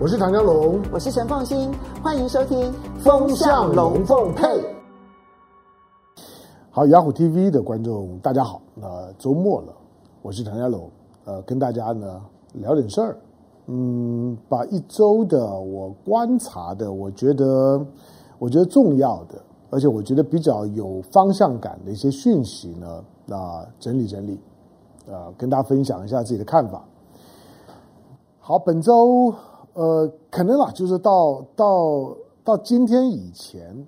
我是唐江龙，我是陈凤新，欢迎收听《风向龙凤配》。好，雅虎 TV 的观众大家好，那周末了，我是唐家龙，呃，跟大家呢聊点事儿，嗯，把一周的我观察的，我觉得我觉得重要的，而且我觉得比较有方向感的一些讯息呢，那、呃、整理整理，呃，跟大家分享一下自己的看法。好，本周。呃，可能啊，就是到到到今天以前，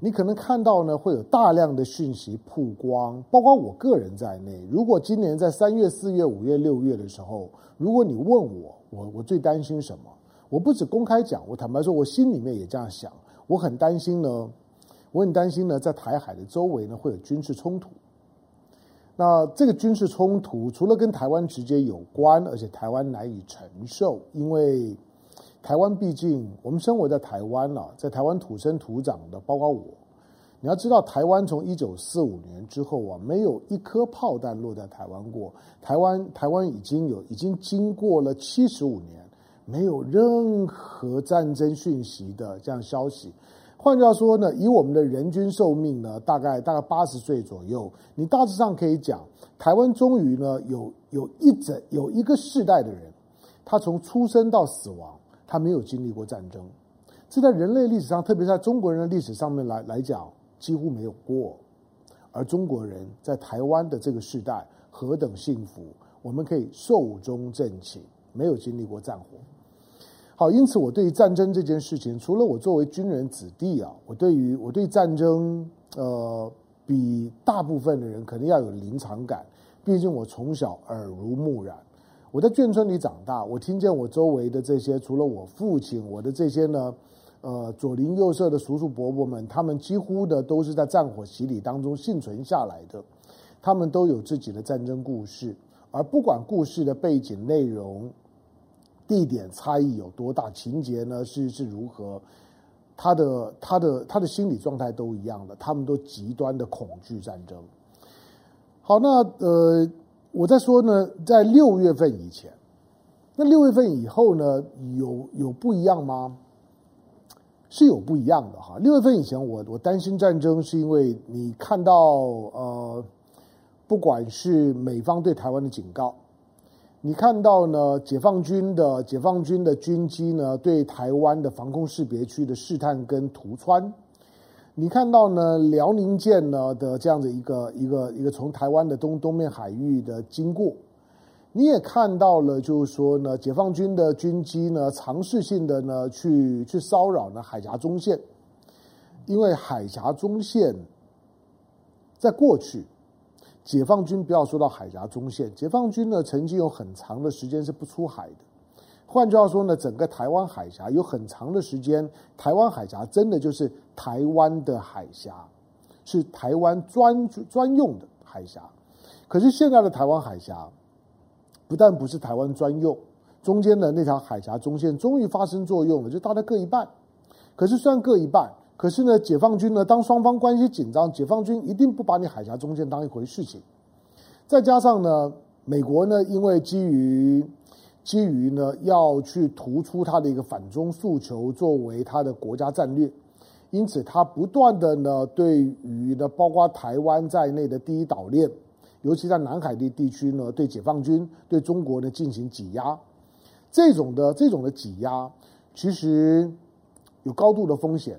你可能看到呢，会有大量的讯息曝光，包括我个人在内。如果今年在三月、四月、五月、六月的时候，如果你问我，我我最担心什么？我不止公开讲，我坦白说，我心里面也这样想。我很担心呢，我很担心呢，在台海的周围呢，会有军事冲突。那这个军事冲突除了跟台湾直接有关，而且台湾难以承受，因为。台湾毕竟，我们生活在台湾啊，在台湾土生土长的，包括我。你要知道，台湾从一九四五年之后啊，没有一颗炮弹落在台湾过。台湾，台湾已经有，已经经过了七十五年，没有任何战争讯息的这样消息。换句话说呢，以我们的人均寿命呢，大概大概八十岁左右，你大致上可以讲，台湾终于呢，有有一整有一个世代的人，他从出生到死亡。他没有经历过战争，这在人类历史上，特别在中国人的历史上面来来讲，几乎没有过。而中国人在台湾的这个时代何等幸福，我们可以寿终正寝，没有经历过战火。好，因此我对于战争这件事情，除了我作为军人子弟啊，我对于我对战争，呃，比大部分的人可能要有临场感，毕竟我从小耳濡目染。我在眷村里长大，我听见我周围的这些，除了我父亲，我的这些呢，呃，左邻右舍的叔叔伯伯们，他们几乎的都是在战火洗礼当中幸存下来的，他们都有自己的战争故事，而不管故事的背景内容、地点差异有多大，情节呢是是如何，他的他的他的心理状态都一样的，他们都极端的恐惧战争。好，那呃。我在说呢，在六月份以前，那六月份以后呢，有有不一样吗？是有不一样的哈。六月份以前我，我我担心战争，是因为你看到呃，不管是美方对台湾的警告，你看到呢，解放军的解放军的军机呢，对台湾的防空识别区的试探跟突穿。你看到呢，辽宁舰呢的这样的一个一个一个从台湾的东东面海域的经过，你也看到了，就是说呢，解放军的军机呢，尝试性的呢去去骚扰呢海峡中线，因为海峡中线在过去，解放军不要说到海峡中线，解放军呢曾经有很长的时间是不出海的。换句话说呢，整个台湾海峡有很长的时间，台湾海峡真的就是台湾的海峡，是台湾专专用的海峡。可是现在的台湾海峡，不但不是台湾专用，中间的那条海峡中线终于发生作用了，就大概各一半。可是虽然各一半，可是呢，解放军呢，当双方关系紧张，解放军一定不把你海峡中线当一回事情。再加上呢，美国呢，因为基于基于呢，要去突出他的一个反中诉求，作为他的国家战略，因此他不断的呢，对于呢，包括台湾在内的第一岛链，尤其在南海的地区呢，对解放军、对中国呢进行挤压。这种的这种的挤压，其实有高度的风险。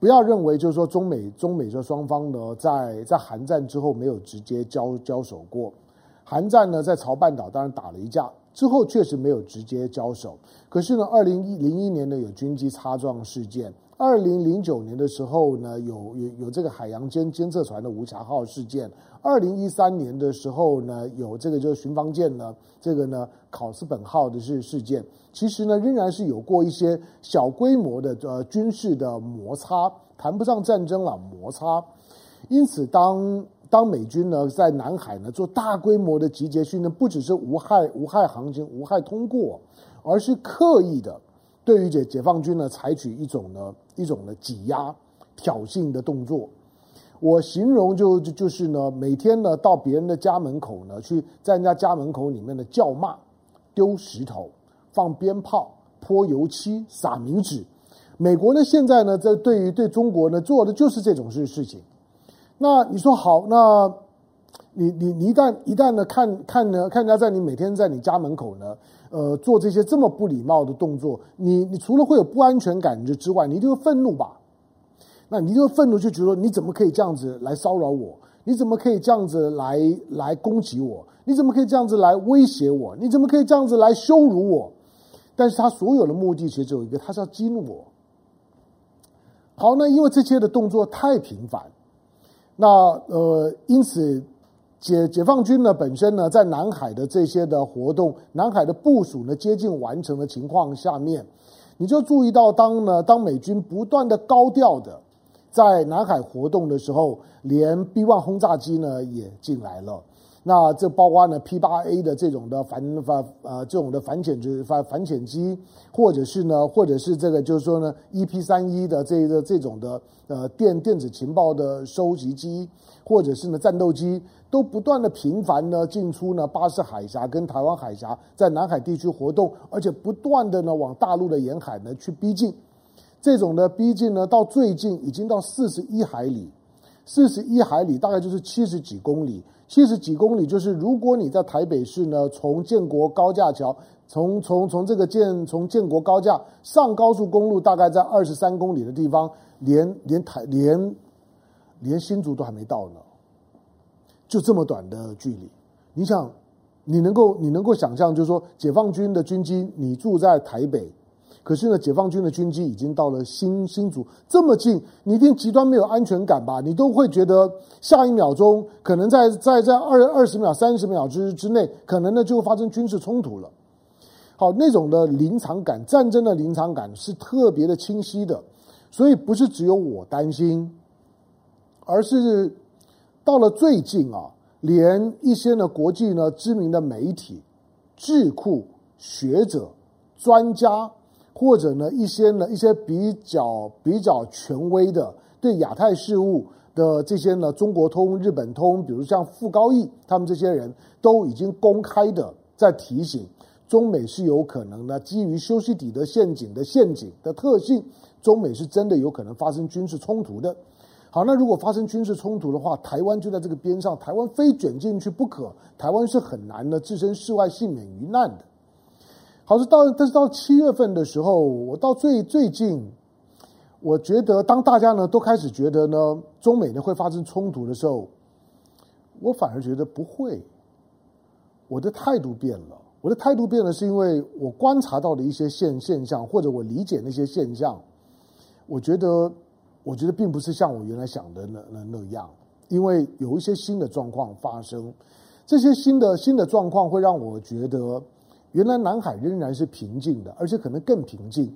不要认为就是说中美中美这双方呢，在在韩战之后没有直接交交手过，韩战呢在朝半岛当然打了一架。之后确实没有直接交手，可是呢，二零零一年呢有军机擦撞事件，二零零九年的时候呢有有有这个海洋监监测船的无瑕号事件，二零一三年的时候呢有这个就是巡防舰呢这个呢考斯本号的事事件，其实呢仍然是有过一些小规模的呃军事的摩擦，谈不上战争了摩擦，因此当。当美军呢在南海呢做大规模的集结训练，不只是无害无害航行、无害通过，而是刻意的对于解解放军呢采取一种呢一种的挤压、挑衅的动作。我形容就就就是呢每天呢到别人的家门口呢去在人家家门口里面的叫骂、丢石头、放鞭炮、泼油漆、撒冥纸。美国呢，现在呢，在对于对中国呢，做的就是这种事事情。那你说好，那你你你一旦一旦呢，看看呢，看人家在你每天在你家门口呢，呃，做这些这么不礼貌的动作，你你除了会有不安全感之之外，你一定会愤怒吧？那你就愤怒，就觉得你怎么可以这样子来骚扰我？你怎么可以这样子来来攻击我？你怎么可以这样子来威胁我？你怎么可以这样子来羞辱我？但是他所有的目的其实只有一个，他是要激怒我。好，那因为这些的动作太频繁，那呃，因此解解放军呢本身呢在南海的这些的活动，南海的部署呢接近完成的情况下面，你就注意到当呢当美军不断的高调的。在南海活动的时候，连 B-1 轰炸机呢也进来了。那这包括呢 P-8A 的这种的反反呃这种的反潜就是反反潜机，或者是呢，或者是这个就是说呢 EP-31 的这个这种的呃电电子情报的收集机，或者是呢战斗机，都不断的频繁呢进出呢巴士海峡跟台湾海峡，在南海地区活动，而且不断的呢往大陆的沿海呢去逼近。这种的逼近呢，到最近已经到四十一海里，四十一海里大概就是七十几公里，七十几公里就是如果你在台北市呢，从建国高架桥，从从从这个建从建国高架上高速公路，大概在二十三公里的地方，连连台连连新竹都还没到呢，就这么短的距离，你想，你能够你能够想象，就是说解放军的军机，你住在台北。可是呢，解放军的军机已经到了新新竹这么近，你一定极端没有安全感吧？你都会觉得下一秒钟可能在在在二二十秒、三十秒之之内，可能呢就发生军事冲突了。好，那种的临场感，战争的临场感是特别的清晰的，所以不是只有我担心，而是到了最近啊，连一些呢国际呢知名的媒体、智库、学者、专家。或者呢，一些呢，一些比较比较权威的对亚太事务的这些呢，中国通、日本通，比如像傅高义他们这些人都已经公开的在提醒，中美是有可能呢，基于修昔底德陷阱的陷阱的特性，中美是真的有可能发生军事冲突的。好，那如果发生军事冲突的话，台湾就在这个边上，台湾非卷进去不可，台湾是很难呢置身事外、幸免于难的。好，是到，但是到七月份的时候，我到最最近，我觉得当大家呢都开始觉得呢，中美呢会发生冲突的时候，我反而觉得不会。我的态度变了，我的态度变了，是因为我观察到的一些现现象，或者我理解那些现象，我觉得，我觉得并不是像我原来想的那那那样，因为有一些新的状况发生，这些新的新的状况会让我觉得。原来南海仍然是平静的，而且可能更平静。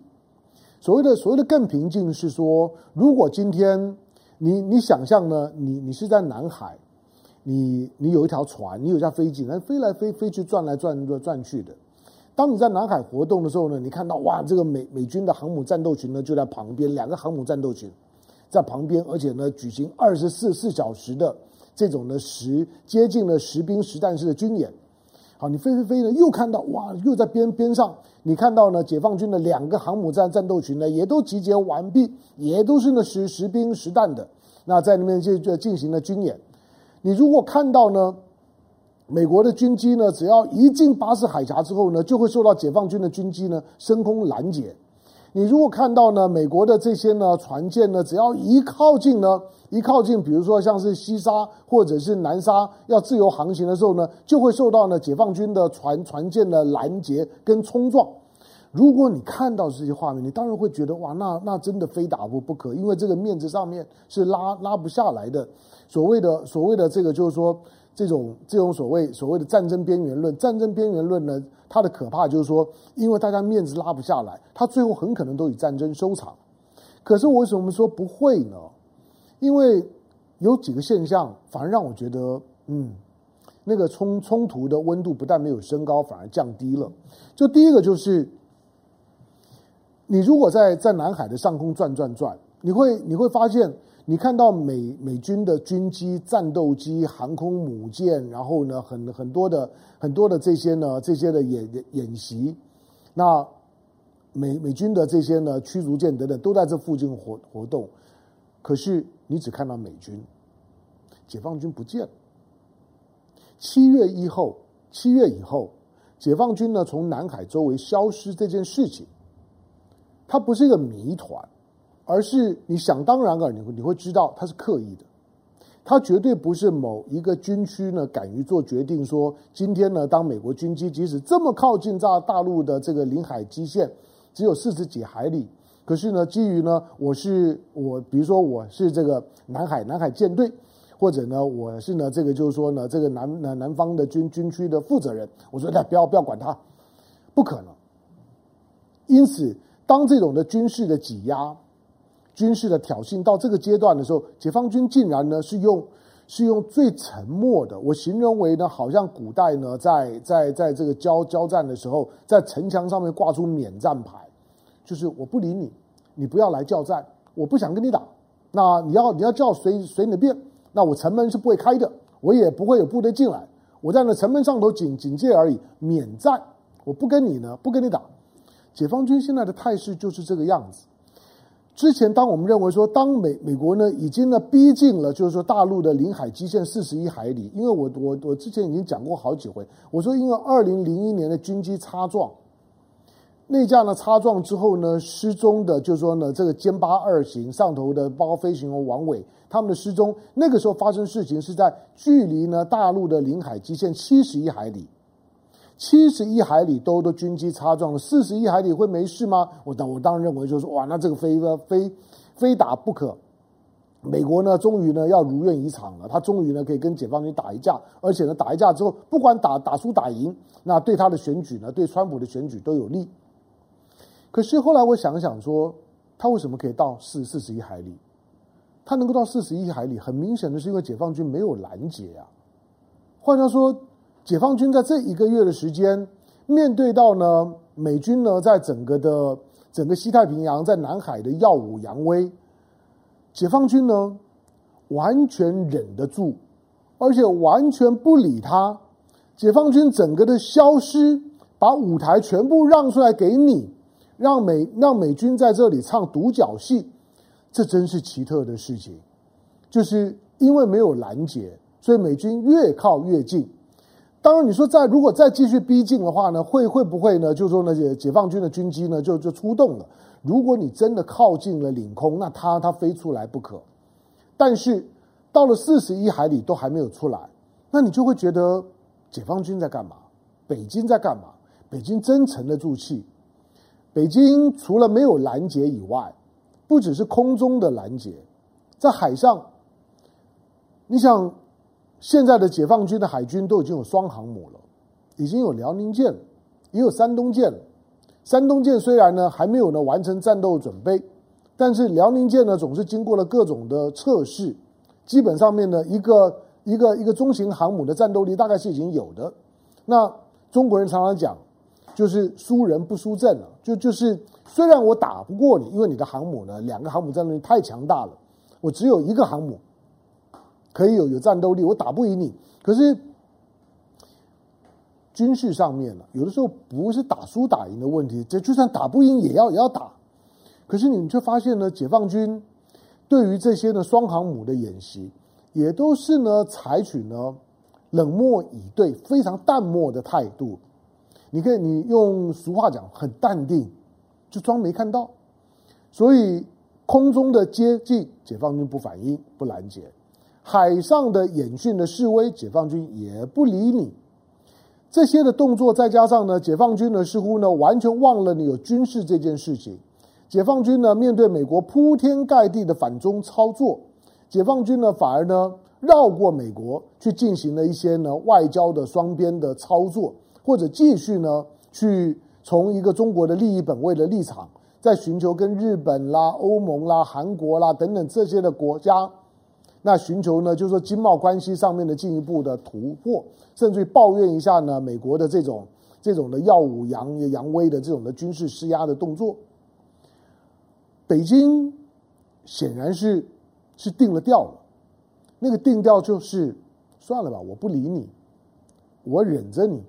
所谓的所谓的更平静，是说，如果今天你你想象呢，你你是在南海，你你有一条船，你有架飞机，那飞来飞飞去，转来转转转去的。当你在南海活动的时候呢，你看到哇，这个美美军的航母战斗群呢就在旁边，两个航母战斗群在旁边，而且呢举行二十四四小时的这种的实接近了实兵实战式的军演。好，你飞飞飞呢，又看到哇，又在边边上，你看到呢，解放军的两个航母战战斗群呢，也都集结完毕，也都是呢实实兵实弹的，那在那边就就进行了军演。你如果看到呢，美国的军机呢，只要一进巴士海峡之后呢，就会受到解放军的军机呢升空拦截。你如果看到呢，美国的这些呢船舰呢，只要一靠近呢，一靠近，比如说像是西沙或者是南沙要自由航行的时候呢，就会受到呢解放军的船船舰的拦截跟冲撞。如果你看到这些画面，你当然会觉得哇，那那真的非打不不可，因为这个面子上面是拉拉不下来的。所谓的所谓的这个就是说。这种这种所谓所谓的战争边缘论，战争边缘论呢，它的可怕就是说，因为大家面子拉不下来，它最后很可能都以战争收场。可是我为什么说不会呢？因为有几个现象，反而让我觉得，嗯，那个冲冲突的温度不但没有升高，反而降低了。就第一个就是，你如果在在南海的上空转转转，你会你会发现。你看到美美军的军机、战斗机、航空母舰，然后呢，很很多的很多的这些呢，这些的演演习，那美美军的这些呢驱逐舰等等都在这附近活活动，可是你只看到美军，解放军不见了。七月一后，七月以后，解放军呢从南海周围消失这件事情，它不是一个谜团，而是你想当然尔，你会你会知道他是刻意的。他绝对不是某一个军区呢敢于做决定，说今天呢，当美国军机即使这么靠近大大陆的这个领海基线，只有四十几海里，可是呢，基于呢，我是我，比如说我是这个南海南海舰队，或者呢，我是呢这个就是说呢，这个南南南方的军军区的负责人，我说那不要不要管他，不可能。因此，当这种的军事的挤压。军事的挑衅到这个阶段的时候，解放军竟然呢是用是用最沉默的，我形容为呢，好像古代呢在在在这个交交战的时候，在城墙上面挂出免战牌，就是我不理你，你不要来叫战，我不想跟你打，那你要你要叫随随你的便，那我城门是不会开的，我也不会有部队进来，我在那城门上头警警戒而已，免战，我不跟你呢，不跟你打。解放军现在的态势就是这个样子。之前，当我们认为说，当美美国呢已经呢逼近了，就是说大陆的领海基线四十一海里，因为我我我之前已经讲过好几回，我说因为二零零一年的军机擦撞，那架呢擦撞之后呢失踪的，就是说呢这个歼八二型上头的包括飞行员王伟他们的失踪，那个时候发生事情是在距离呢大陆的领海基线七十一海里。七十一海里都都军机擦撞了，四十一海里会没事吗？我当我当然认为就是哇，那这个非非非打不可。美国呢，终于呢要如愿以偿了，他终于呢可以跟解放军打一架，而且呢打一架之后，不管打打输打赢，那对他的选举呢，对川普的选举都有利。可是后来我想想说，他为什么可以到四四十一海里？他能够到四十一海里，很明显的是因为解放军没有拦截啊。换句话说。解放军在这一个月的时间，面对到呢美军呢在整个的整个西太平洋在南海的耀武扬威，解放军呢完全忍得住，而且完全不理他。解放军整个的消失，把舞台全部让出来给你，让美让美军在这里唱独角戏，这真是奇特的事情。就是因为没有拦截，所以美军越靠越近。当然，你说再如果再继续逼近的话呢，会会不会呢？就是说呢，解解放军的军机呢就就出动了。如果你真的靠近了领空，那它它飞出来不可。但是到了四十一海里都还没有出来，那你就会觉得解放军在干嘛？北京在干嘛？北京真沉得住气。北京除了没有拦截以外，不只是空中的拦截，在海上，你想。现在的解放军的海军都已经有双航母了，已经有辽宁舰，也有山东舰了。山东舰虽然呢还没有呢完成战斗准备，但是辽宁舰呢总是经过了各种的测试，基本上面呢一个一个一个中型航母的战斗力大概是已经有的。那中国人常常讲，就是输人不输阵了，就就是虽然我打不过你，因为你的航母呢两个航母战斗力太强大了，我只有一个航母。可以有有战斗力，我打不赢你。可是军事上面呢，有的时候不是打输打赢的问题，这就算打不赢也要也要打。可是你们却发现呢，解放军对于这些呢双航母的演习，也都是呢采取呢冷漠以对、非常淡漠的态度。你可以你用俗话讲，很淡定，就装没看到。所以空中的接近，解放军不反应、不拦截。海上的演训的示威，解放军也不理你。这些的动作，再加上呢，解放军呢似乎呢完全忘了你有军事这件事情。解放军呢面对美国铺天盖地的反中操作，解放军呢反而呢绕过美国去进行了一些呢外交的双边的操作，或者继续呢去从一个中国的利益本位的立场，在寻求跟日本啦、欧盟啦、韩国啦等等这些的国家。那寻求呢，就是说经贸关系上面的进一步的突破，甚至于抱怨一下呢，美国的这种这种的耀武扬扬威的这种的军事施压的动作，北京显然是是定了调了，那个定调就是算了吧，我不理你，我忍着你，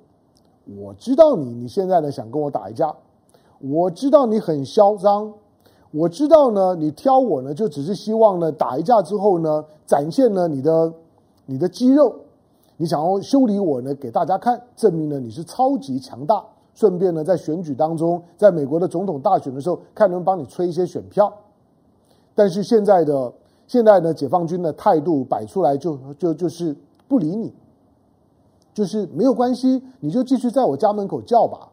我知道你你现在呢想跟我打一架，我知道你很嚣张，我知道呢，你挑我呢，就只是希望呢，打一架之后呢，展现了你的你的肌肉，你想要修理我呢，给大家看，证明呢你是超级强大。顺便呢，在选举当中，在美国的总统大选的时候，看能不能帮你吹一些选票。但是现在的现在呢，解放军的态度摆出来就就就是不理你，就是没有关系，你就继续在我家门口叫吧，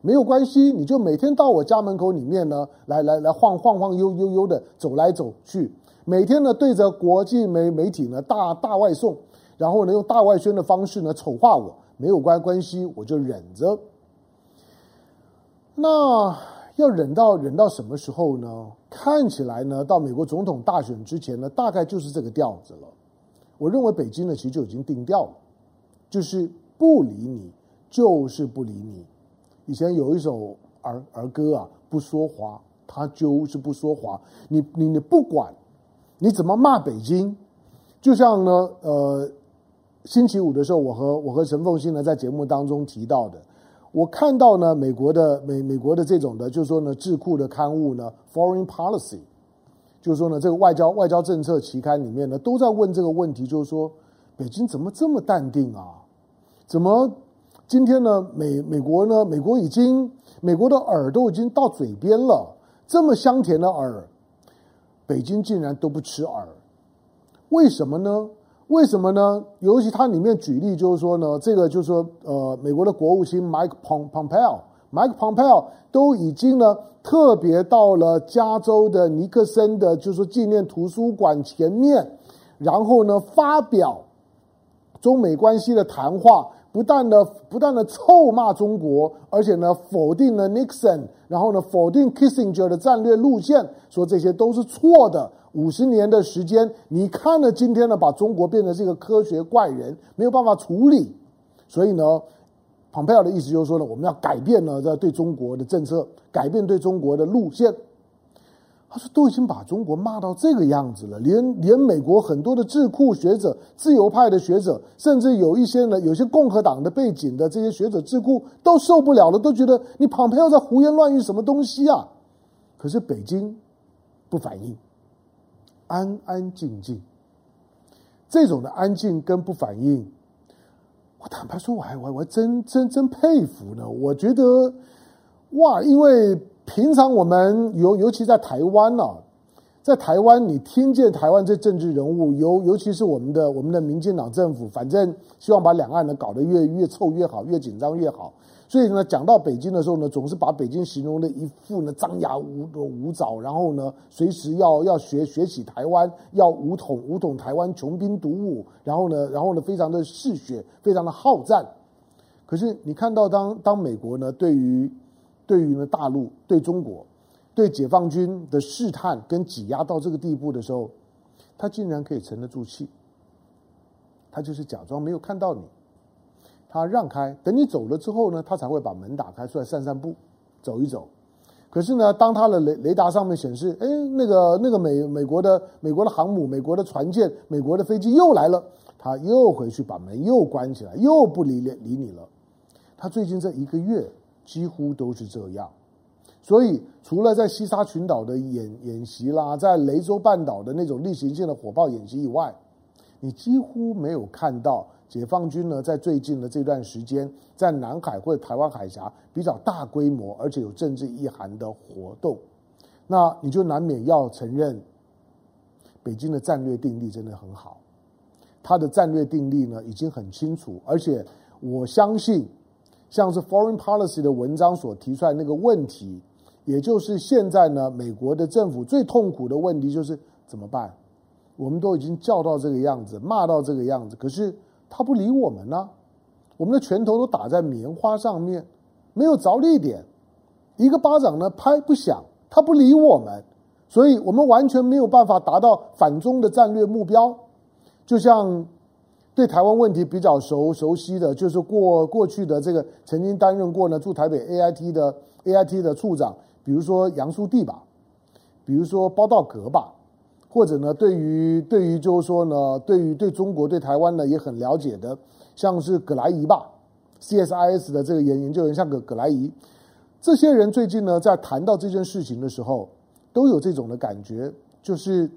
没有关系，你就每天到我家门口里面呢，来来来晃晃晃悠悠悠的走来走去，每天呢对着国际媒媒体呢大大外送，然后呢用大外宣的方式呢丑化我，没有关关系，我就忍着。那要忍到忍到什么时候呢？看起来呢，到美国总统大选之前呢，大概就是这个调子了。我认为北京呢，其实就已经定调了，就是不理你，就是不理你。以前有一首儿儿歌啊，不说话，他就是不说话。你你你不管你怎么骂北京，就像呢，呃，星期五的时候，我和我和陈凤新呢在节目当中提到的。我看到呢，美国的美美国的这种的，就是说呢，智库的刊物呢，Foreign Policy，就是说呢，这个外交外交政策期刊里面呢，都在问这个问题，就是说，北京怎么这么淡定啊？怎么今天呢，美美国呢，美国已经美国的饵都已经到嘴边了，这么香甜的饵，北京竟然都不吃饵，为什么呢？为什么呢？尤其它里面举例就是说呢，这个就是说，呃，美国的国务卿 Mike Pompeo，Mike Pompeo 都已经呢特别到了加州的尼克森的，就是说纪念图书馆前面，然后呢发表中美关系的谈话，不但呢不但呢臭骂中国，而且呢否定了 Nixon，然后呢否定 Kissinger 的战略路线，说这些都是错的。五十年的时间，你看了今天呢，把中国变成这个科学怪人，没有办法处理。所以呢，蓬佩奥的意思就是说呢，我们要改变呢，在对中国的政策，改变对中国的路线。他说，都已经把中国骂到这个样子了，连连美国很多的智库学者、自由派的学者，甚至有一些呢，有些共和党的背景的这些学者智库都受不了了，都觉得你蓬佩奥在胡言乱语什么东西啊？可是北京不反应。安安静静，这种的安静跟不反应，我坦白说，我还我我还真真真佩服呢。我觉得，哇，因为平常我们尤尤其在台湾呢、在台湾，你听见台湾这政治人物，尤尤其是我们的我们的民进党政府，反正希望把两岸呢搞得越越臭越好，越紧张越好。所以呢，讲到北京的时候呢，总是把北京形容的一副呢张牙舞舞爪，然后呢，随时要要学学起台湾，要武统武统台湾，穷兵黩武，然后呢，然后呢，非常的嗜血，非常的好战。可是你看到当当美国呢，对于对于呢大陆对中国。对解放军的试探跟挤压到这个地步的时候，他竟然可以沉得住气。他就是假装没有看到你，他让开，等你走了之后呢，他才会把门打开出来散散步，走一走。可是呢，当他的雷雷达上面显示，哎，那个那个美美国的美国的航母、美国的船舰、美国的飞机又来了，他又回去把门又关起来，又不理理你了。他最近这一个月几乎都是这样。所以，除了在西沙群岛的演演习啦，在雷州半岛的那种例行性的火炮演习以外，你几乎没有看到解放军呢在最近的这段时间，在南海或者台湾海峡比较大规模而且有政治意涵的活动。那你就难免要承认，北京的战略定力真的很好，他的战略定力呢已经很清楚，而且我相信，像是 Foreign Policy 的文章所提出来那个问题。也就是现在呢，美国的政府最痛苦的问题就是怎么办？我们都已经叫到这个样子，骂到这个样子，可是他不理我们呢、我们的拳头都打在棉花上面，没有着力点，一个巴掌呢拍不响，他不理我们，所以我们完全没有办法达到反中的战略目标。就像对台湾问题比较熟熟悉的，就是过过去的这个曾经担任过呢驻台北 AIT 的 AIT 的处长。比如说杨书棣吧，比如说包道格吧，或者呢，对于对于就是说呢，对于对中国对台湾呢也很了解的，像是葛莱仪吧，CSIS 的这个研研究员，像葛葛莱仪，这些人最近呢，在谈到这件事情的时候，都有这种的感觉，就是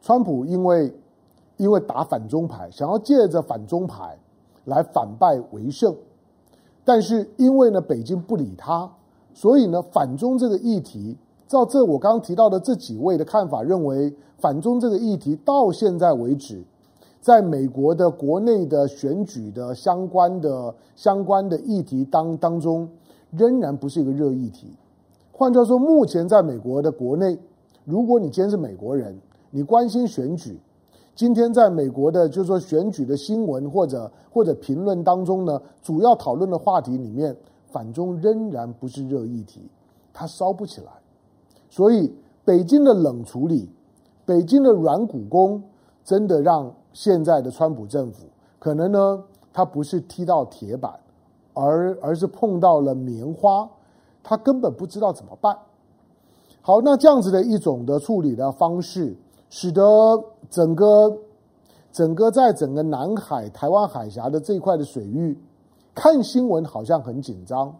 川普因为因为打反中牌，想要借着反中牌来反败为胜，但是因为呢，北京不理他，所以呢，反中这个议题，照这我刚刚提到的这几位的看法，认为反中这个议题到现在为止，在美国的国内的选举的相关的相关的议题当当中。仍然不是一个热议题。换句话说，目前在美国的国内，如果你今天是美国人，你关心选举，今天在美国的，就是说选举的新闻或者或者评论当中呢，主要讨论的话题里面，反中仍然不是热议题，它烧不起来。所以，北京的冷处理，北京的软骨功，真的让现在的川普政府可能呢，他不是踢到铁板。而而是碰到了棉花，他根本不知道怎么办。好，那这样子的一种的处理的方式，使得整个整个在整个南海、台湾海峡的这一块的水域，看新闻好像很紧张，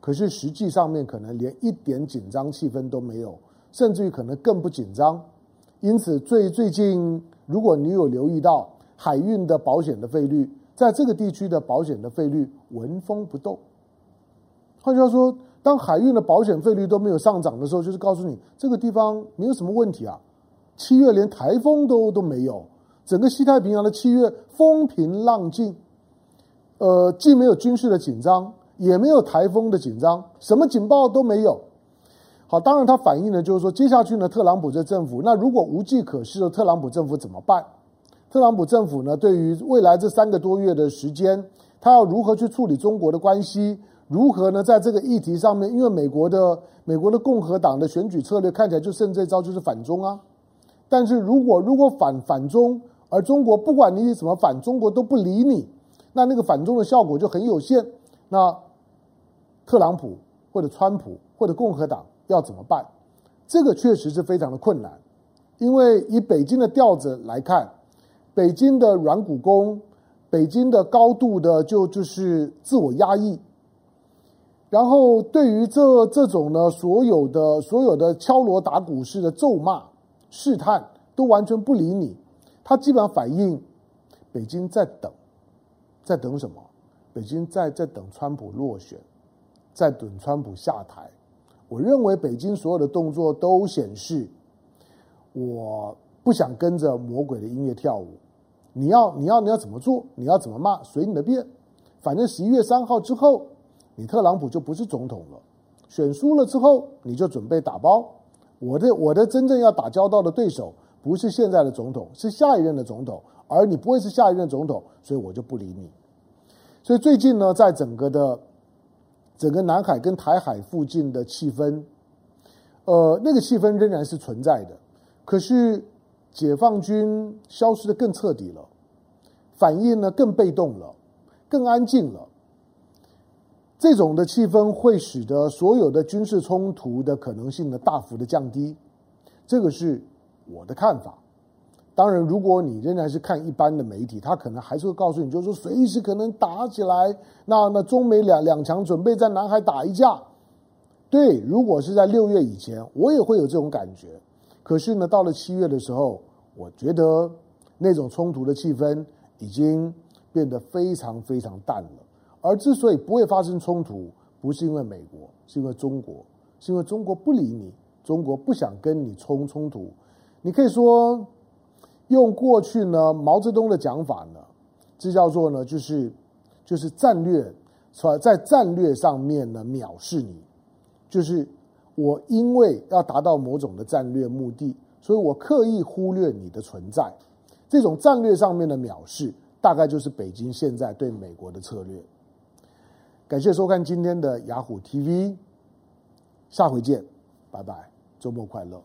可是实际上面可能连一点紧张气氛都没有，甚至于可能更不紧张。因此，最最近，如果你有留意到海运的保险的费率。在这个地区的保险的费率纹风不动。换句话说，当海运的保险费率都没有上涨的时候，就是告诉你这个地方没有什么问题啊。七月连台风都都没有，整个西太平洋的七月风平浪静，呃，既没有军事的紧张，也没有台风的紧张，什么警报都没有。好，当然它反映的就是说，接下去呢，特朗普这政府，那如果无计可施的特朗普政府怎么办？特朗普政府呢，对于未来这三个多月的时间，他要如何去处理中国的关系？如何呢，在这个议题上面，因为美国的美国的共和党的选举策略看起来就剩这招，就是反中啊。但是如果如果反反中，而中国不管你怎么反，中国都不理你，那那个反中的效果就很有限。那特朗普或者川普或者共和党要怎么办？这个确实是非常的困难，因为以北京的调子来看。北京的软骨功，北京的高度的就就是自我压抑，然后对于这这种呢，所有的所有的敲锣打鼓式的咒骂、试探，都完全不理你。他基本上反映北京在等，在等什么？北京在在等川普落选，在等川普下台。我认为北京所有的动作都显示，我不想跟着魔鬼的音乐跳舞。你要你要你要怎么做？你要怎么骂？随你的便。反正十一月三号之后，你特朗普就不是总统了。选输了之后，你就准备打包。我的我的真正要打交道的对手，不是现在的总统，是下一任的总统。而你不会是下一任总统，所以我就不理你。所以最近呢，在整个的整个南海跟台海附近的气氛，呃，那个气氛仍然是存在的。可是。解放军消失的更彻底了，反应呢更被动了，更安静了。这种的气氛会使得所有的军事冲突的可能性呢大幅的降低，这个是我的看法。当然，如果你仍然是看一般的媒体，他可能还是会告诉你，就是说随时可能打起来。那那中美两两强准备在南海打一架。对，如果是在六月以前，我也会有这种感觉。可是呢，到了七月的时候，我觉得那种冲突的气氛已经变得非常非常淡了。而之所以不会发生冲突，不是因为美国，是因为中国，是因为中国不理你，中国不想跟你冲冲突。你可以说，用过去呢毛泽东的讲法呢，这叫做呢就是就是战略，在战略上面呢藐视你，就是。我因为要达到某种的战略目的，所以我刻意忽略你的存在。这种战略上面的藐视，大概就是北京现在对美国的策略。感谢收看今天的雅虎 TV，下回见，拜拜，周末快乐。